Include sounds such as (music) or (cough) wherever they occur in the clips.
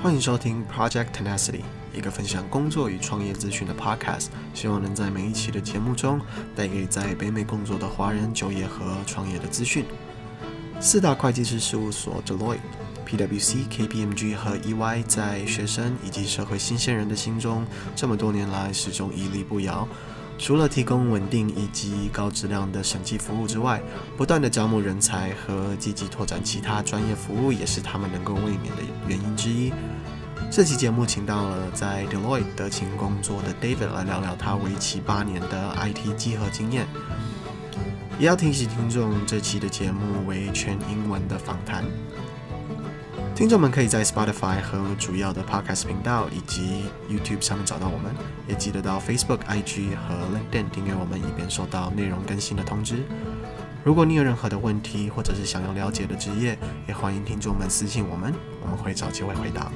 欢迎收听 Project Tenacity，一个分享工作与创业资讯的 podcast。希望能在每一期的节目中带给在北美工作的华人就业和创业的资讯。四大会计师事务所 Deloitte、PwC、KPMG 和 EY 在学生以及社会新鲜人的心中，这么多年来始终屹立不摇。除了提供稳定以及高质量的审计服务之外，不断的招募人才和积极拓展其他专业服务，也是他们能够卫冕的原因之一。这期节目请到了在 Deloitte 德勤工作的 David 来聊聊他为期八年的 IT 集合经验。也要提醒听众，这期的节目为全英文的访谈。听众们可以在 Spotify 和主要的 Podcast 频道以及 YouTube 上面找到我们，也记得到 Facebook、IG 和 LinkedIn 订阅我们，以便收到内容更新的通知。如果你有任何的问题，或者是想要了解的职业，也欢迎听众们私信我们，我们会找机会回答。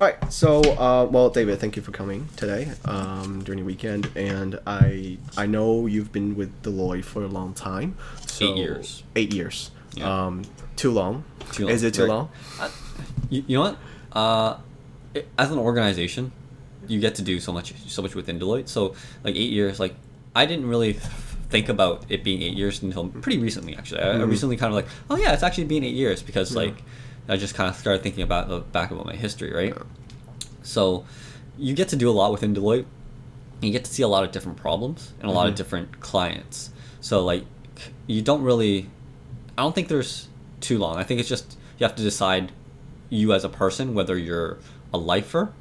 All right, so uh, well, David, thank you for coming today um, during the weekend, and I I know you've been with Deloitte for a long time. So Eight years. Eight years. Yeah. Um, too long. Too long, Is it too very- long? You, you know what? Uh, it, as an organization, you get to do so much, so much within Deloitte. So, like eight years, like I didn't really think about it being eight years until pretty recently. Actually, I, I recently kind of like, oh yeah, it's actually been eight years because like I just kind of started thinking about the back about my history, right? So, you get to do a lot within Deloitte. You get to see a lot of different problems and a lot of different clients. So, like, you don't really I don't think there's too long. I think it's just you have to decide you as a person whether you're a lifer,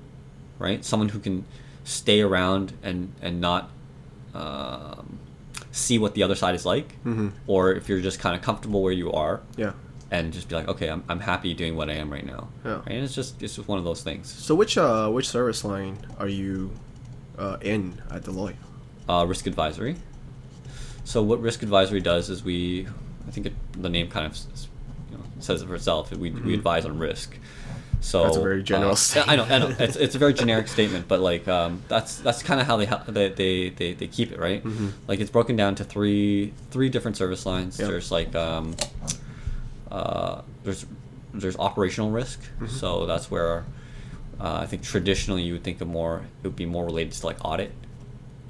right? Someone who can stay around and and not um, see what the other side is like, Mm-hmm. or if you're just kind of comfortable where you are Yeah. And just be like, okay, I'm, I'm happy doing what I am right now. Yeah. Right? And it's just it's just one of those things. So which uh which service line are you uh, in at Deloitte? uh, risk advisory. So what risk advisory does is we, I think it, the name kind of you know, says it for itself. We, we advise on risk. So Mm-hmm. That's a very general uh, statement. I know, I know. It's, it's a very generic statement, but like um, that's that's kind of how they, they, they, they they keep it right. Like it's broken down to three three different service lines. Yep. There's like um, uh, there's there's operational risk. So that's where uh, I think traditionally you would think of more it would be more related to like audit,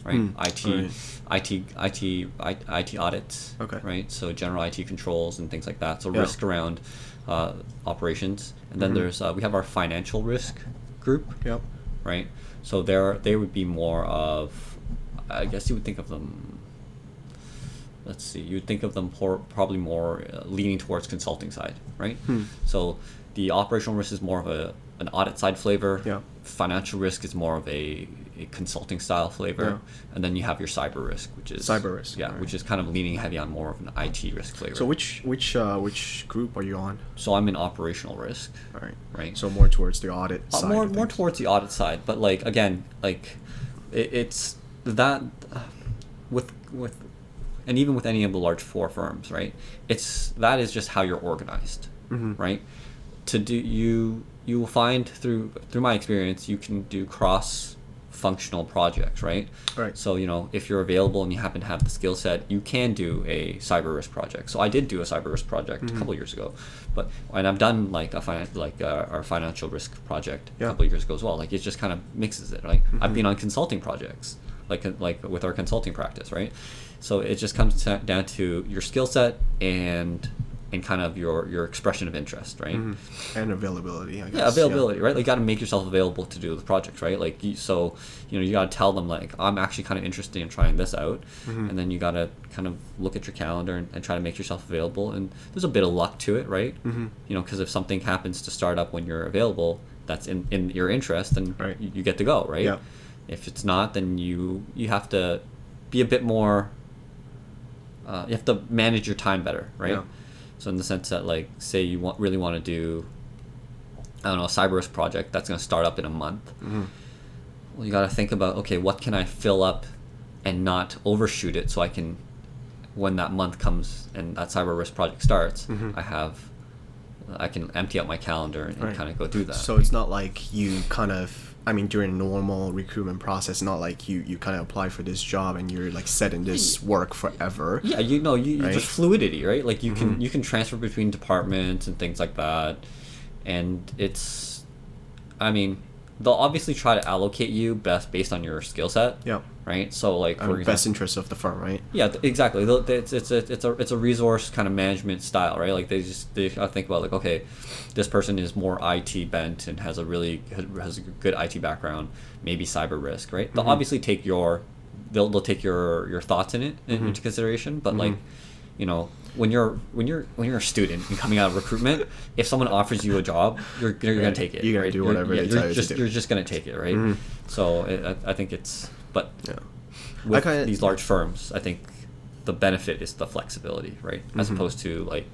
right? Mm, IT, IT, IT, I- IT audits. Okay. Right. So general IT controls and things like that. So Yeah. risk around uh, operations, and then Mhm. there's uh, we have our financial risk group, Yep. right? So there they would be more of, I guess you would think of them. Let's see. You think of them por- probably more uh, leaning towards consulting side, right? Hmm. So the operational risk is more of a an audit side flavor. Yeah. Financial risk is more of a, a consulting style flavor, Yeah. and then you have your cyber risk, which is Cyber risk, Yeah, right. which is kind of leaning heavy on more of an IT risk flavor. So which which uh, which group are you on? So I'm in operational risk, All right. right? So more towards the audit Uh, side. more more towards the audit side, but like again, like it, it's that uh, with with and even with any of the large four firms, right? It's that is just how you're organized, Mhm. right? To do you you will find through through my experience, you can do cross functional projects, right? Right. So you know if you're available and you happen to have the skill set, you can do a cyber risk project. So I did do a cyber risk project Mm-hmm. a couple years ago, but and I've done like a finan- like uh, our financial risk project Yeah. a couple years ago as well. Like it just kind of mixes it, right? Mm-hmm. I've been on consulting projects, like like with our consulting practice, right? So it just comes ta- down to your skill set and and kind of your your expression of interest, right? Mhm. And availability, I guess. Yeah, availability, right? Like, you got to make yourself available to do the project, right? Like, you, so you know, you got to tell them like, I'm actually kind of interested in trying this out, Mhm. and then you got to kind of look at your calendar and, and try to make yourself available. And there's a bit of luck to it, right? Mhm. You know, because if something happens to start up when you're available, that's in, in your interest, then Right. you, you get to go, right? Yeah. If it's not, then you you have to be a bit more. Uh, you have to manage your time better, right? Yeah. So in the sense that, like, say you want really want to do, I don't know, a cyber risk project that's going to start up in a month. Mhm. Well, you got to think about okay, what can I fill up, and not overshoot it, so I can, when that month comes and that cyber risk project starts, Mhm. I have, I can empty out my calendar and, Right. kind of go do that. So it's not like you kind of I mean, during a normal recruitment process, not like you you kind of apply for this job and you're like set in this work forever. Yeah, you know, you, you Right? just fluidity, right? Like you Mm-hmm. can you can transfer between departments and things like that, and it's, I mean, they'll obviously try to allocate you best based on your skill set. Yeah. Right. So like for example, best interest of the firm, right? yeah, exactly. It's it's a it's a it's a resource kind of management style, right? Like they just they I think about like okay, this person is more IT bent and has a really has a good IT background, maybe cyber risk, right? They'll mm-hmm. obviously take your they'll they'll take your your thoughts in it in- mm-hmm. into consideration, but like, mm-hmm. you know. When you're when you're when you're a student and coming out of recruitment, if someone offers you a job, you're, you're gonna take it. You're gonna right? do whatever yeah, they you're tell you to just do. you're just gonna take it, right? So it, I, I think it's but Yeah. with kinda- these large firms, I think the benefit is the flexibility, right? As Mm-hmm. opposed to like,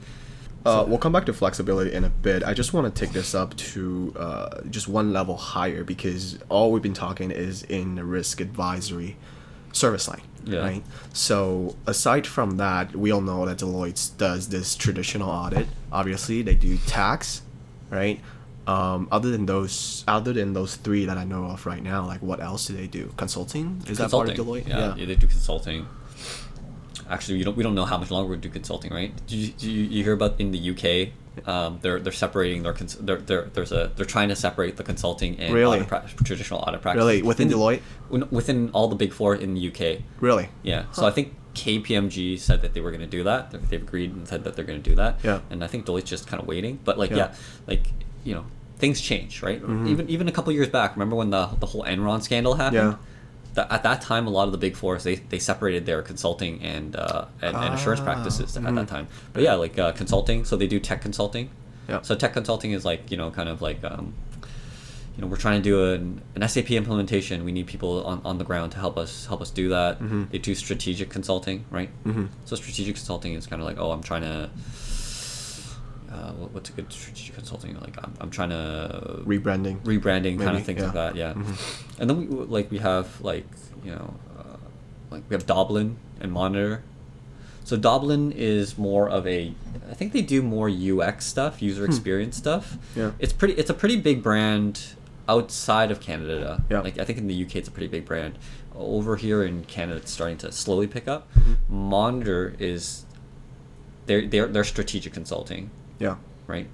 Uh, we'll come back to flexibility in a bit. I just want to take this up to uh, just one level higher because all we've been talking is in the risk advisory service line, Yeah. right? So aside from that, we all know that Deloitte does this traditional audit. Obviously, they do tax, right? Um, other than those, other than those three that I know of right now, like what else do they do? Consulting is that part of Deloitte? Yeah, yeah, they do consulting. Actually, you don't. We don't know how much longer we do consulting, right? Do you, you, you hear about in the UK? Um, they're they're separating their cons- they're, they're there's a they're trying to separate the consulting and Really? audit pra- traditional audit practice. Really? Within In Deloitte? within all the big four in the UK. Really? Yeah. So I think KPMG said that they were going to do that. They've- They've agreed and said that they're going to do that. Yeah. And I think Deloitte's just kind of waiting. But like, Yeah. yeah, like you know, things change, right? Mm-hmm. Even even a couple years back, remember when the the whole Enron scandal happened? Yeah. At that time, a lot of the big fours they, they separated their consulting and uh, and, and assurance Ah, practices at mhm. that time. But yeah, like uh, consulting. So they do tech consulting. Yeah. So tech consulting is like you know kind of like um, you know we're trying to do an, an SAP implementation. We need people on, on the ground to help us help us do that. Mhm. They do strategic consulting, right? Mhm. So strategic consulting is kind of like oh I'm trying to. Uh, what, what's a good strategic consulting? Like I'm, I'm trying to Rebranding. rebranding kind of things yeah. like that. Yeah, Mhm. and then we like we have like you know uh, like we have Doblin and Monitor. So Doblin is more of a I think they do more UX stuff, user experience stuff. Hmm. Yeah. It's pretty it's a pretty big brand outside of Canada. Yeah. Like I think in the UK it's a pretty big brand. Over here in Canada it's starting to slowly pick up. Mhm. Monitor is they're they're they're strategic consulting Yeah. right?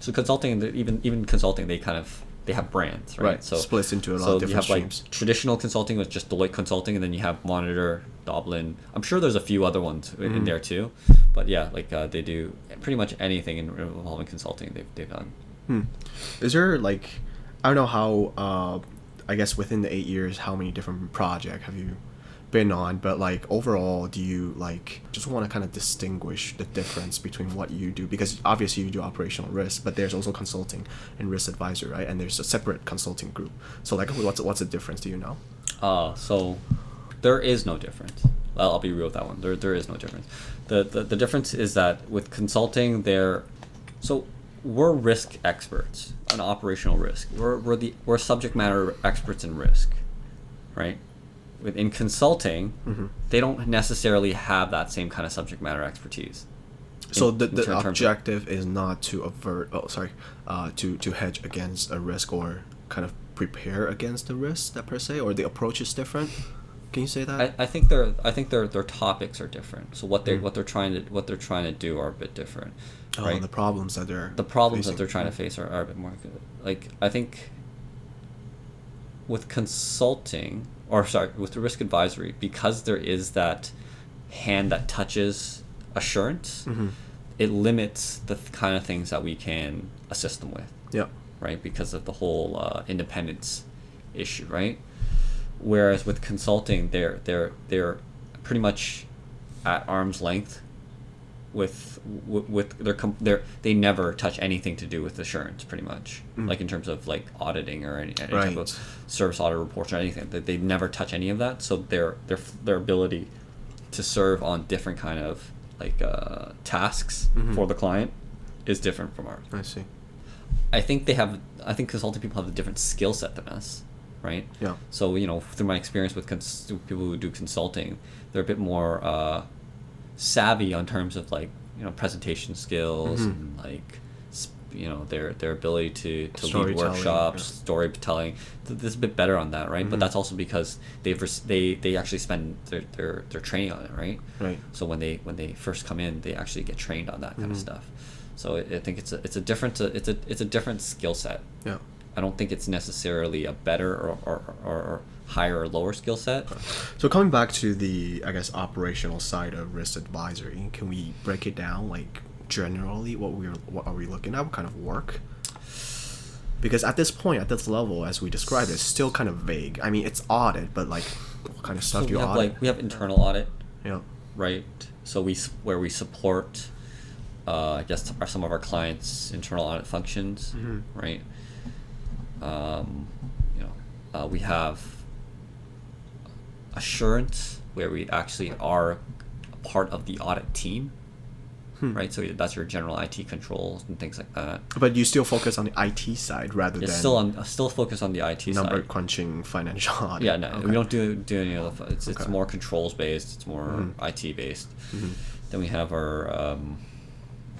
So consulting, even even consulting, they kind of they have brands, right? Right, So splits into a lot so of you have streams. like traditional consulting with just Deloitte Consulting, and then you have Monitor, Doblin. I'm sure there's a few other ones in Mhm. there too, but yeah, like uh, they do pretty much anything in- involving consulting. They've they've done. Hmm. Is there like, I don't know how, uh, I guess within the eight years, how many different projects have you been on? But like overall, do you like just want to kind of distinguish the difference between what you do? Because obviously you do operational risk, but there's also consulting and risk advisory, right? And there's a separate consulting group. So like, what's what's the difference? Do you know? Uh, so there is no difference. I'll, I'll be real with that one. There, there is no difference. The, the the difference is that with consulting, there, so we're risk experts on operational risk. We're, we're the we're subject matter experts in risk, right? Within consulting, Mhm. they don't necessarily have that same kind of subject matter expertise. So in- the, in the of- objective is not to avert. Oh, sorry, uh, to to hedge against a risk or kind of prepare against the risk that per se, or the approach is different. Can you say that? I, I think their I think their their topics are different. So what they Mm. what they're trying to what they're trying to do are a bit different. oh, right? the problems that they're the problems that they're trying to face are, are a bit more good. Like I think with consulting or sorry, with the risk advisory, because there is that hand that touches assurance, Mhm. it limits the th- kind of things that we can assist them with, Yeah. right? Because of the whole uh, independence issue, right? Whereas with consulting, they're they're they're pretty much at arm's length with with, with their com- their they never touch anything to do with assurance pretty much Mm. like in terms of like auditing or any, any type Right. of service audit reports or anything they, they never touch any of that so their their their ability to serve on different kind of like uh, tasks Mhm. for the client is different from ours I see. I think they have I think consulting people have a different skill set than us right Yeah. so you know, through my experience with cons- people who do consulting, they're a bit more uh, savvy on terms of like you know presentation skills Mhm. and like you know their their ability to to lead workshops, yeah. storytelling. Th- This is a bit better on that, right? Mhm. But that's also because they've rec- they they actually spend their, their their training on it, right? Right. So when they when they first come in, they actually get trained on that kind of Mhm. stuff. So I, I think it's a it's a different it's a it's a different skill set. Yeah. I don't think it's necessarily a better or, or, or, or higher or lower skill set. So coming back to the, I guess, operational side of risk advisory, can we break it down like generally what we're what are we looking at? What kind of work? Because at this point, at this level, as we described, it's still kind of vague. I mean, it's audit, but like, what kind of stuff So do you have audit? like we have internal audit, yeah. right? So we where we support, uh, I guess some of our clients' internal audit functions, Mhm. right? Um, you know, uh, we have assurance where we actually are a part of the audit team, Hmm. right? So that's your general IT controls and things like that. But you still focus on the IT side rather It's than still on still focus on the IT number side. crunching financial (laughs) audit. Yeah, no, Okay. we don't do do any of the. It's it's more controls based. It's more Mhm. IT based. Mhm. Then we have our. Um,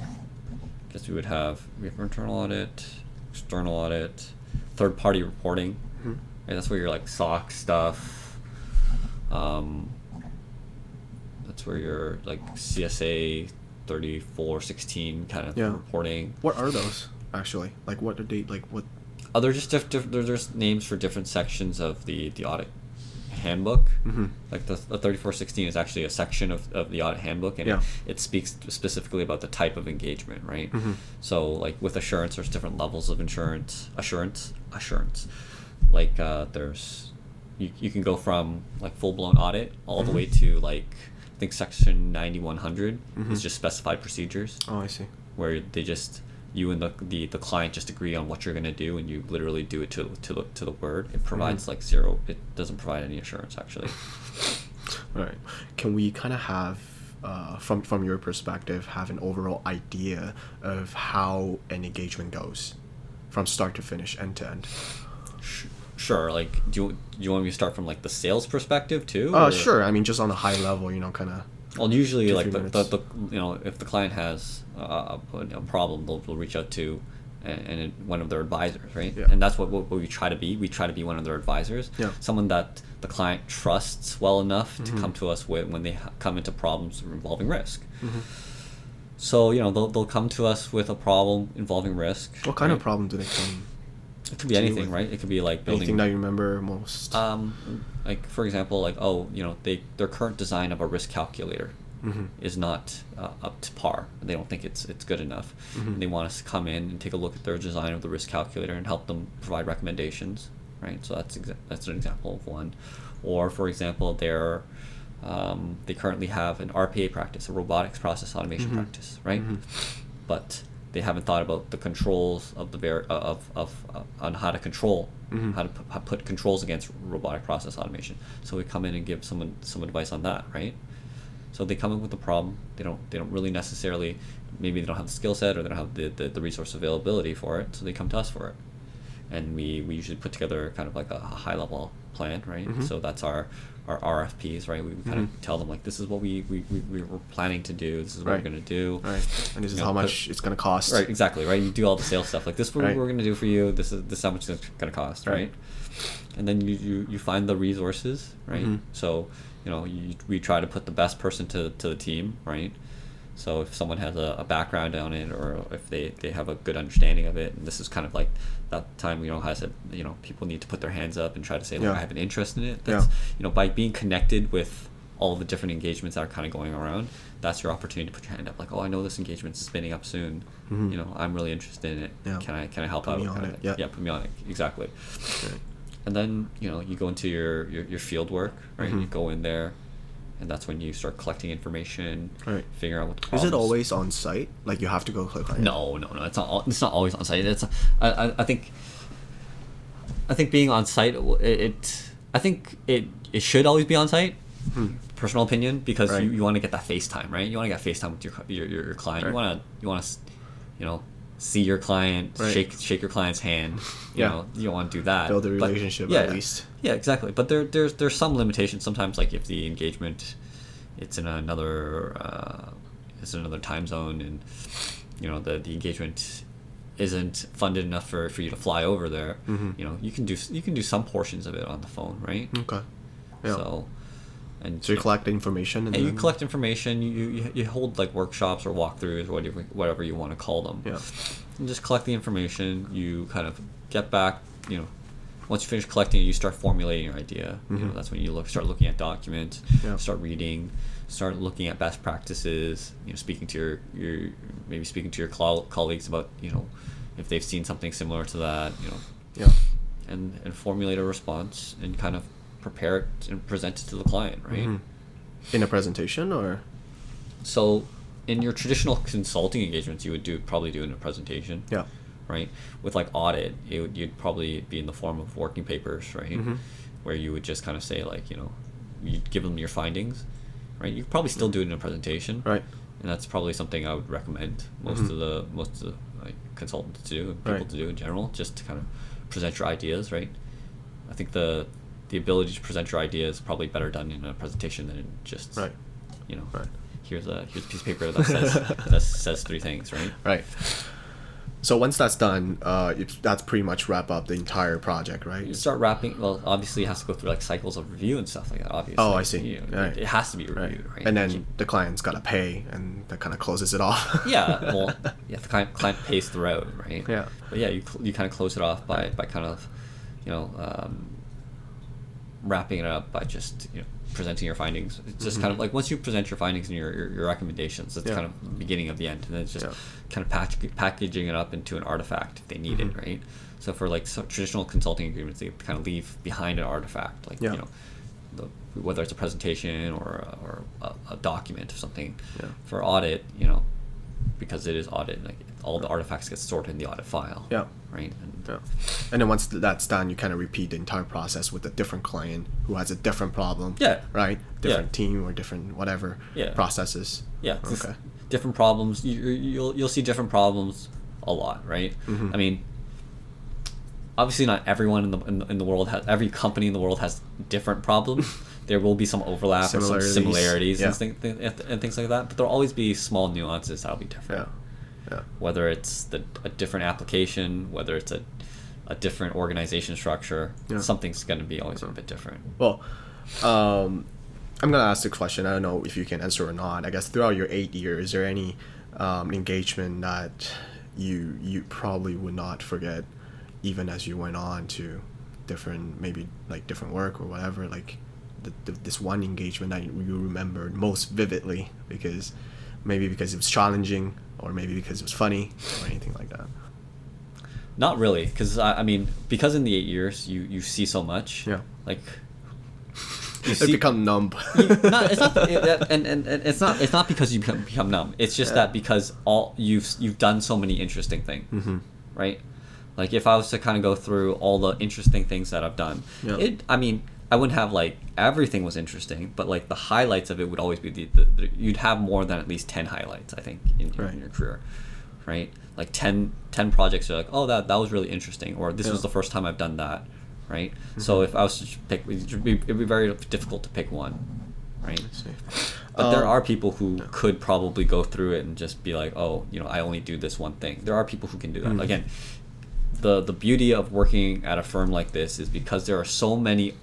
I guess we would have we have internal audit, external audit, third party reporting. Mhm. Right, that's where your like SOC stuff. Um, that's where your like CSA thirty four sixteen kind of Yeah. reporting. What are those actually? Like, what are they like? What? Oh, they're just diff- diff- they're just names for different sections of the the audit handbook. Mhm. Like the, the 3416 is actually a section of, of the audit handbook, and Yeah. it, it speaks specifically about the type of engagement, right? Mhm. So, like with assurance, there's different levels of insurance, assurance, assurance. Like uh, there's, you, you can go from like full blown audit all the Mhm. way to like think section 9100 Mhm. is just specified procedures Oh, I see. where they just you and the, the the client just agree on what you're going to do and you literally do it to to the to the word it provides Mhm. like zero it doesn't provide any assurance actually (laughs) All right. Can we kind of have, uh, from from your perspective, have an overall idea of how an engagement goes, from start to finish, end to end? Sure like do you, do you want me to start from like the sales perspective too Uh, or- sure. I mean, just on a high level, you know, kind of. well usually like the, the, the you know if the client has uh, a, problem they'll, they'll reach out to and, one of their advisors right Yeah. and that's what, what, what we try to be we try to be one of their advisors Yeah. someone that the client trusts well enough to Mhm. come to us with when they come into problems involving risk Mhm. So you know they'll, they'll come to us with a problem involving risk. What kind of problem do they come? It could be anything, right? It could be like building. Anything that you remember most? um, like for example, like oh, you know, they their current design of a risk calculator Mhm. is not uh, up to par. They don't think it's it's good enough. Mhm. And they want us to come in and take a look at their design of the risk calculator and help them provide recommendations, right? So that's exa- that's an example of one. Or for example, they're um, they currently have an RPA practice, a robotics process automation Mhm. practice, right? Mhm. But they haven't thought about the controls of the ver- uh, of, of uh, on how to control Mhm. how to p- how put controls against robotic process automation. So we come in and give someone some advice on that, right? So they come up with a problem. They don't they don't really necessarily maybe they don't have the skill set or they don't have the, the, the resource availability for it. So they come to us for it, and we, we usually put together kind of like a, high level plan, right? Mhm. So that's our our RFPs, right? We, we kind Mhm. of tell them like this is what we we, we, we were planning to do. This is what Right. we're gonna do. Right. And this is know, how put- much it's gonna cost. Right, exactly, right? You do all the sales stuff. Like this is what Right. we're gonna do for you. This is this is how much it's gonna cost, Right. right? And then you, you, you find the resources, right? Mhm. So, you know, you, we try to put the best person to, to the team, right? So if someone has a, a background on it or if they, they have a good understanding of it, and this is kind of like that time, you know, has it, you know, people need to put their hands up and try to say, look, Yeah. I have an interest in it. Yeah. You know, by being connected with all the different engagements that are kind of going around, that's your opportunity to put your hand up. Like, oh, I know this engagement's spinning up soon. Mhm. You know, I'm really interested in it. Yeah. Can I can I help Put out? me on it, yeah. yeah, put me on it. Exactly. Right. And then you know you go into your your, your field work, right? You Mhm. go in there, and that's when you start collecting information, Right. figure out what the Is it always on site? Like you have to go click on it? No, no, no. It's not. It's not always on site. It's. I, I, I think. I think being on site, it, it. I think it. It should always be on site. Hmm. Personal opinion, because Right. you, you want to get that FaceTime, right? You want to get FaceTime with your your, your, your client. Right. You want to you want to, you know, see your client, Right. shake shake your client's hand. (laughs) You Yeah. know, you don't want to do that. Build a But- relationship yeah, at yeah. least. Yeah, exactly. But there there's there's some limitations. Sometimes, like if the engagement, it's in another uh, it's in another time zone, and you know the the engagement isn't funded enough for, for you to fly over there, Mhm. you know, you can do you can do some portions of it on the phone, right? Okay. Yeah. So, and So you collect information and and you collect information. You, you you hold like workshops or walkthroughs or whatever whatever you want to call them. Yeah. And just collect the information. You kind of get back. You know, once you finish collecting, it, you start formulating your idea. You know, Mhm. that's when you look start looking at documents. Yeah. Start reading. Start looking at best practices. You know, speaking to your your maybe speaking to your col- colleagues about you know if they've seen something similar to that. You know, Yeah. and and formulate a response and kind of prepare it and present it to the client, right? Mhm. In a presentation or So, in your traditional consulting engagements, you would do probably do in a presentation, yeah. Right? With like audit, it would, you'd probably be in the form of working papers, right? Mhm. Where you would just kind of say like, you know, you give them your findings, right? You could probably still do it in a presentation, Right. And that's probably something I would recommend most Mhm. of the most of the like consultants to do and people Right. to do in general, just to kind of present your ideas, right? I think the the ability to present your ideas is probably better done in a presentation than in just Right. you know Right. here's a here's a piece of paper that says that says three things, right? Right. So once that's done, uh, it, that's pretty much wrap up the entire project, right? You start wrapping. Well, obviously, it has to go through like cycles of review and stuff like that. Obviously. Oh, I see. You Right. it, has to be Right. reviewed, right? And You- then the client's got to pay, and that kind of closes it off. (laughs) yeah, well, (laughs) yeah, the client, client pays throughout, right? Yeah. But yeah, you you kind of close it off by by kind of, you know, um, wrapping it up by just you know presenting your findings. It's just kind of like once you present your findings and your your, your recommendations, it's Yeah. kind of the beginning of the end, and then it's just Yeah. Kind of patch, packaging it up into an artifact if they need Mhm. it, right? So for like so traditional consulting agreements, they kind of leave behind an artifact, like Yeah. you know. The, whether it's a presentation or a, or a, a document or something Yeah. for audit, you know, because it is audit, like all the artifacts get stored in the audit file. Yeah. Right. And Yeah. And then once that's done, you kind of repeat the entire process with a different client who has a different problem. Yeah. Right? Yeah. Different team or different whatever Yeah. processes. Yeah. Okay. Different problems. You, you'll you'll see different problems a lot, right? Mhm. I mean, obviously not everyone in the, in the in the world has every company in the world has different problems. (laughs) there will be some overlap or some Similarities. Yeah. and, thing, th- and things like that, but there'll always be small nuances that'll be different. Yeah. Yeah. Whether it's the a different application, whether it's a a different organization structure, Yeah. something's going to be always a bit different. Well, um, I'm gonna ask the question. I don't know if you can answer or not. I guess throughout your eight years, is there any um, engagement that you you probably would not forget, even as you went on to different maybe like different work or whatever? Like the, the, this one engagement that you remembered most vividly because maybe because it was challenging or maybe because it was funny or anything like that. Not really, because I, I mean, because in the eight years you you see so much. Yeah. Like. You It become numb. you- (laughs) not, it's not, it- and, and, and it's not it's not because you become, become numb. It's just Yeah. that because all you've you've done so many interesting things, hmm right? Like if I was to kind of go through all the interesting things that I've done, Yeah. it I mean I wouldn't have like everything was interesting, but like the highlights of it would always be the, the, the you'd have more than at least ten highlights I think in, your Right. in your career, right? Like 10, 10 projects are like oh that that was really interesting, or this was the first time I've done that, right? So Mhm. if I was to pick, it'd be, it'd be very difficult to pick one, right? But there Um, are people who yeah. could probably go through it and just be like, oh, you know, I only do this one thing. There are people who can do that. Mhm. Again, the the beauty of working at a firm like this is because there are so many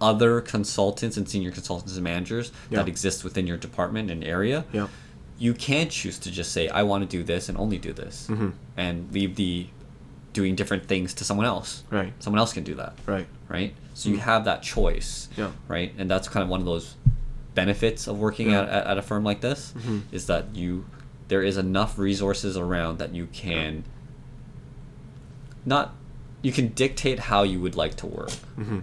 other consultants and senior consultants and managers that exist within your department and area. Yeah. You can choose to just say, I want to do this and only do this, Mhm. and leave the doing different things to someone else. Right. Someone else can do that Right. right? So you Mm. have that choice, Yeah. right? And that's kind of one of those benefits of working Yeah. at, at, at a firm like this Mhm. is that you there is enough resources around that you can not you can dictate how you would like to work, hmm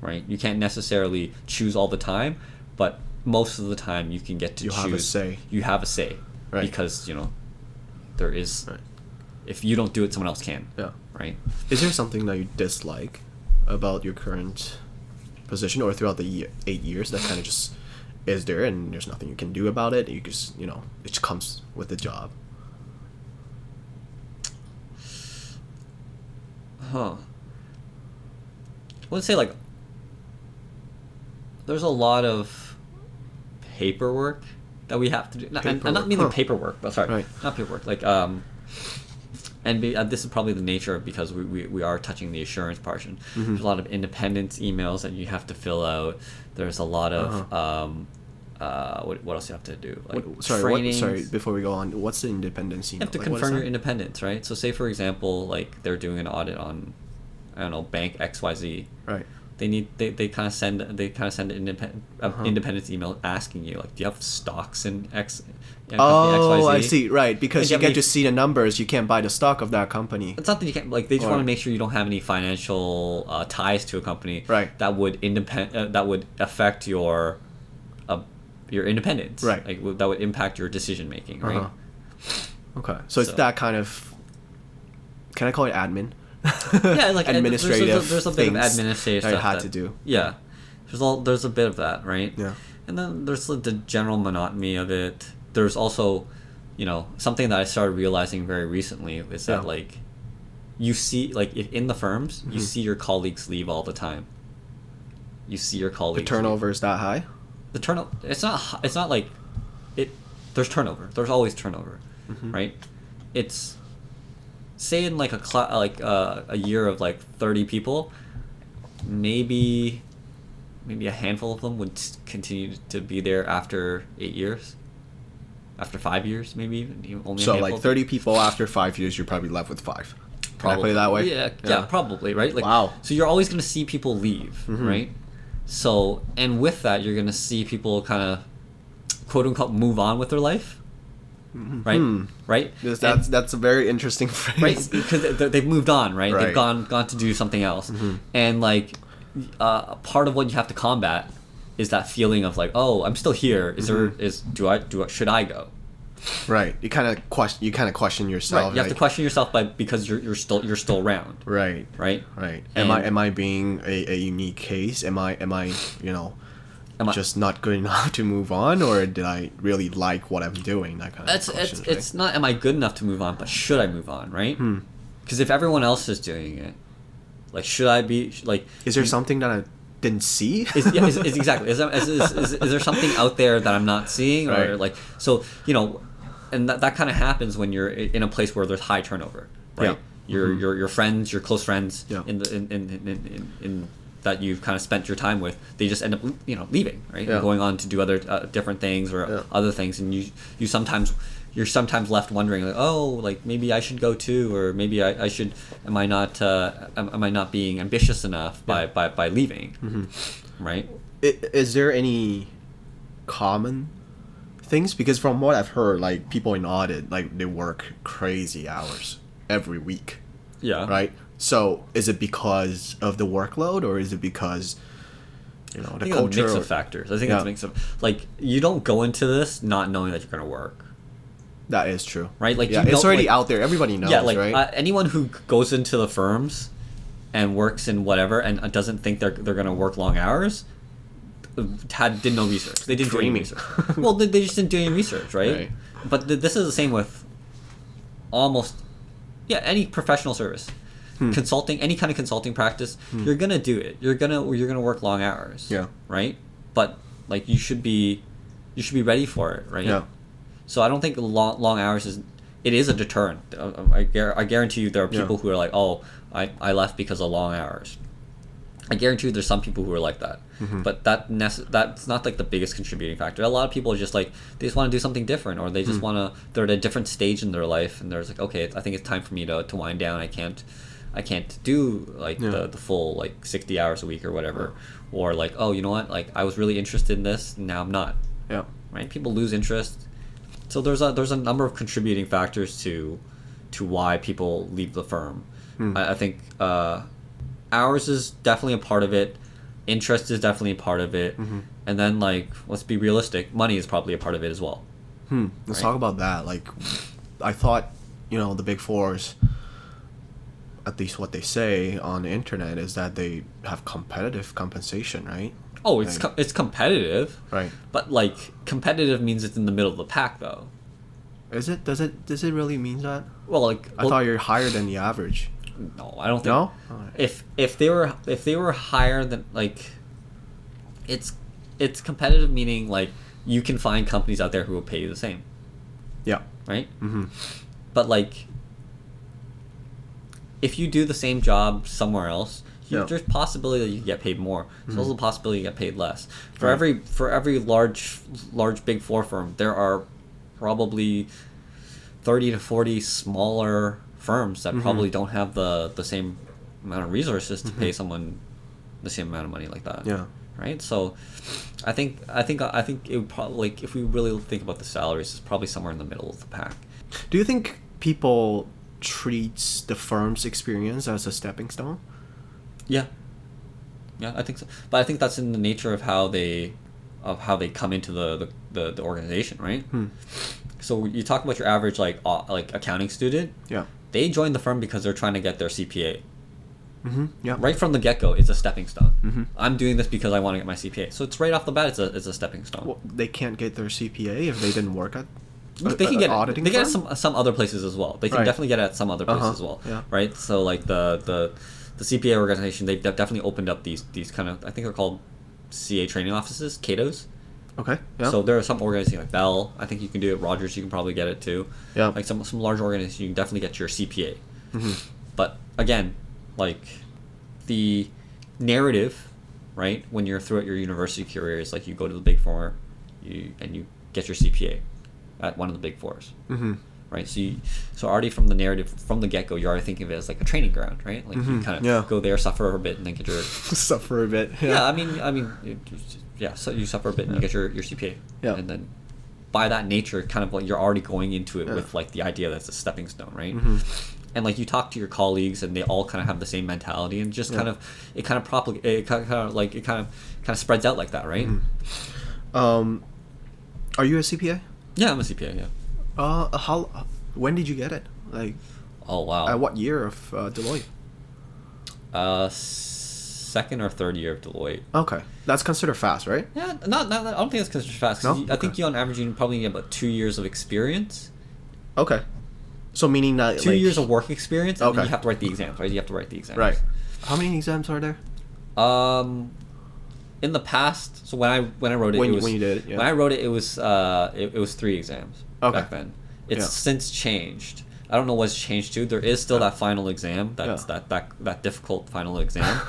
right? You can't necessarily choose all the time, but most of the time you can get to You choose. You have a say. You have a say, Right. Because you know there is. Right. If you don't do it, someone else can, Yeah. right? Is there something that you dislike about your current position or throughout the ye- eight years that kind of just is there and there's nothing you can do about it? You just, you know, it just comes with the job. Huh. I would say like there's a lot of paperwork that we have to do. Not, and, and not Paperwork, meaning huh. paperwork, but sorry, Right. not paperwork. Like um, and be, uh, this is probably the nature of because we, we, we are touching the assurance portion. Mm-hmm. There's a lot of independence emails that you have to fill out. There's a lot of um, uh, what, what else you have to do? Like What, sorry, what, sorry. Before we go on, what's the independence You have to Like, confirm your independence, right? So say for example, like they're doing an audit on, I don't know, bank X Y Z. Right. They need they, they kind of send they kind of send an independent uh, Uh-huh. independence email asking you like, do you have stocks in X? Oh, I see. Right, because you get to see the numbers. You can't buy the stock of that company. It's not that you can't like they just Or- want to make sure you don't have any financial uh, ties to a company Right. that would independ uh, that would affect your uh, your independence Right. like w- that would impact your decision making right Uh-huh. Okay, so it's that kind of. Can I call it admin? (laughs) yeah like administrative. there's, (laughs) there's, a, there's a bit of administrative that I stuff had that- to do. yeah there's all there's a bit of that right Yeah. and then there's the, the general monotony of it there's also you know something that i started realizing very recently is that Yeah. like you see like if in the firms you Mhm. see your colleagues leave all the time you see your The colleagues leave. turnover is that high. the turnover it's not it's not like it there's turnover there's always turnover Mhm. right it's say in like a cla- like uh, a year of like 30 people maybe maybe a handful of them would continue to be there after 8 years after 5 years maybe even only So like thirty people after five years, you're probably left with five. Can I put Probably. that way? Yeah, yeah, probably, right? Like, Wow. So you're always going to see people leave, Mhm. right? So, and with that, you're going to see people kind of, quote unquote, move on with their life, right? Hmm. Right? Yes, And- that's that's a very interesting (laughs) phrase. right because they- they've moved on, right? Right. They've gone gone to do something else, Mhm. and like, uh, part of what you have to combat is that feeling of like, oh, I'm still here. Is there Mhm. is do I do I, should I go? Right. You kind of question. You kind of question yourself. Right. You have to question yourself by because you're you're still you're still around, Right. right? Right. Am I am I being a, a unique case? Am I am I you know Am I- just not good (laughs) enough to move on, or did I really like what I'm doing? That kind of It's it's questions, it's not am I good enough to move on, but should I move on, right? Hmm. Because if everyone else is doing it, like should I be like? Is there you- something that I didn't see? Is, yeah, is, is exactly is, there- is, is, is, is there something out there that I'm not seeing or Right. like so you know, and that, that kind of happens when you're in a place where there's high turnover, right? Yeah. Your Mhm. your your friends, your close friends Yeah. in the in in, in, in, in that you've kind of spent your time with, they just end up you know leaving, right? Yeah. Going on to do other uh, different things or Yeah. other things, and you you sometimes you're sometimes left wondering like oh like maybe I should go too or maybe I, I should am I not uh, am, am I not being ambitious enough by, Yeah. by, by leaving Mhm. right I- Is there any common things? Because from what I've heard, like people in audit, like they work crazy hours every week, yeah right? So is it because of the workload, or is it because you know I the think it's a culture? mix or- of factors I think Yeah. it's a mix of like you don't go into this not knowing that you're gonna work That is true, Right, like, yeah, you it's already like- out there. Everybody knows, yeah like right? uh, anyone who goes into the firms and works in whatever and uh, doesn't think they're they're gonna work long hours uh, had did no research. They didn't do any research. Well they, they just didn't do any research right, Right. but th- this is the same with almost yeah any professional service. Hmm. consulting any kind of consulting practice you're gonna do it. You're gonna you're gonna work long hours. Yeah. right? But like you should be you should be ready for it right? Yeah, so I don't think long long hours is it is a deterrent. Uh, I, guar- I guarantee you there are Yeah. people who are like, oh, I, I left because of long hours. I guarantee you there's some people who are like that, Mhm. but that nece- that's not like the biggest contributing factor. A lot of people are just like they just want to do something different, or they just Mm. want to. They're at a different stage in their life, and there's like, okay, I think it's time for me to, to wind down. I can't, I can't do like Yeah. the, the full like sixty hours a week or whatever, or like, oh, you know what, like I was really interested in this, now I'm not yeah, right? People lose interest. So there's a there's a number of contributing factors to to why people leave the firm. Hmm. I, I think uh, hours is definitely a part of it. Interest is definitely a part of it, Mhm. and then like let's be realistic, money is probably a part of it as well. Hmm. Let's Right. talk about that. Like, I thought, you know, the big fours, at least what they say on the internet, is that they have competitive compensation, right? Oh, it's com- it's competitive, Right. but like competitive means it's in the middle of the pack though. Is it? Does it? Does it really mean that? Well, like I well, thought you're higher than the average. no, I don't think No. If if they were if they were higher than like it's it's competitive meaning like you can find companies out there who will pay you the same Yeah. right Mm-hmm. but like if you do the same job somewhere else, Yeah. there's possibility that you get paid more. There's hmm. also a possibility you get paid less. For Right. every for every large large big four firm, there are probably thirty to forty smaller firms that mm-hmm. probably don't have the the same amount of resources to pay mm-hmm. someone the same amount of money like that. Yeah. Right. So, I think I think I think it would probably like if we really think about the salaries, it's probably somewhere in the middle of the pack. Do you think people treats the firm's experience as a stepping stone? Yeah. Yeah, I think so. But I think that's in the nature of how they of how they come into the the, the, the organization, right? Hmm. So you talk about your average like uh, like accounting student. Yeah. They join the firm because they're trying to get their CPA. Mm-hmm. Yeah. Right from the get go, it's a stepping stone. Mhm. I'm doing this because I want to get my CPA. So it's right off the bat, it's a it's a stepping stone. Well, they can't get their CPA if they didn't work at. But they can a get it. auditing They get it some some other places as well. They can Right. definitely get it at some other places Uh-huh. as well. Yeah. Right. So like the the the CPA organization, they've definitely opened up these these kind of I think they're called CA training offices, CATOs. Okay. Yeah. So there are some organizations like Bell. I think you can do it. Rogers, you can probably get it too. Yeah. Like some some large organizations, you can definitely get your CPA. Mhm. But again, like the narrative, right? When you're throughout your university career, is like you go to the big four, you and you get your CPA at one of the big fours, Mm-hmm. Right? So you, so already from the narrative from the get go, you're already thinking of it as like a training ground, right? Like you Mhm. kind of Yeah. go there, suffer a bit, and then get your (laughs) Suffer a bit. yeah. I mean, I mean, it- yeah. So you suffer a bit and you Yeah. get your, your CPA. Yeah. And then by that nature, kind of like you're already going into it Yeah. with like the idea that's a stepping stone, right? Mhm. And like you talk to your colleagues and they all kind of have the same mentality and just Yeah. kind of it kind of propagate it kind of, kind of like it kind of kind of spreads out like that, right? Mhm. Um, are you a CPA? Yeah, I'm a CPA. Yeah. Uh, how? When did you get it? Like, Oh wow. at what year of uh, Deloitte? Uh, second or third year of Deloitte. Okay, that's considered fast, right? Yeah, not, not, I don't think that's considered fast. No? you- I think you on average you probably need about two years of experience. Okay. So meaning that two like, years of work experience, and then Okay. you have to write the exams, right? You have to write the exams. Right. How many exams are there? Um, in the past, so when I when I wrote it, When it you- was when you did it, yeah. when I wrote it, it was uh it, it was three exams Okay. back then. It's Yeah. since changed. I don't know what's changed to. There is still that final exam. That's Yeah. that that that difficult final exam.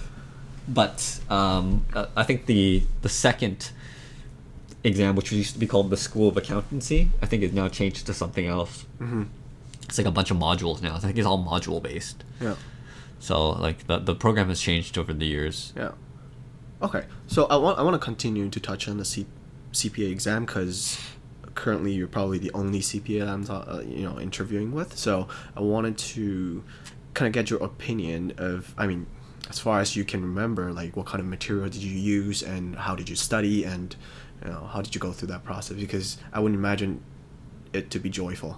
(laughs) but um, uh, I think the the second exam, which used to be called the School of Accountancy, I think is now changed to something else. Mm-hmm. It's like a bunch of modules now. I think it's all module based. Yeah. So like the the program has changed over the years. Yeah. Okay. So I want I want to continue to touch on the C, CPA exam because currently you're probably the only CPA that I'm uh, you know interviewing with. So I wanted to kind of get your opinion of I mean as far as you can remember like what kind of material did you use and how did you study and you know how did you go through that process because I wouldn't imagine it to be joyful.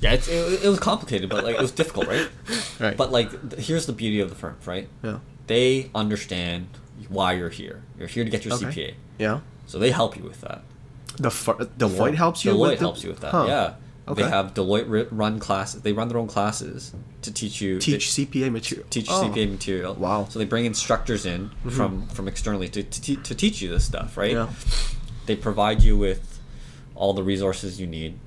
Yeah, it, it was complicated, but like it was difficult, right? (laughs) Right. But like, here's the beauty of the firms, right? Yeah. They understand why you're here. You're here to get your Okay. CPA, Yeah. so they help you with that. The fir- Deloitte helps you. Deloitte with the- helps you with that. Huh. Yeah. Okay. They have Deloitte run classes. They run their own classes to teach you Teach they- CPA material. teach Oh. CPA material. Wow. So they bring instructors in mm-hmm. from from externally to, to, to teach you this stuff, right? Yeah. They provide you with all the resources you need,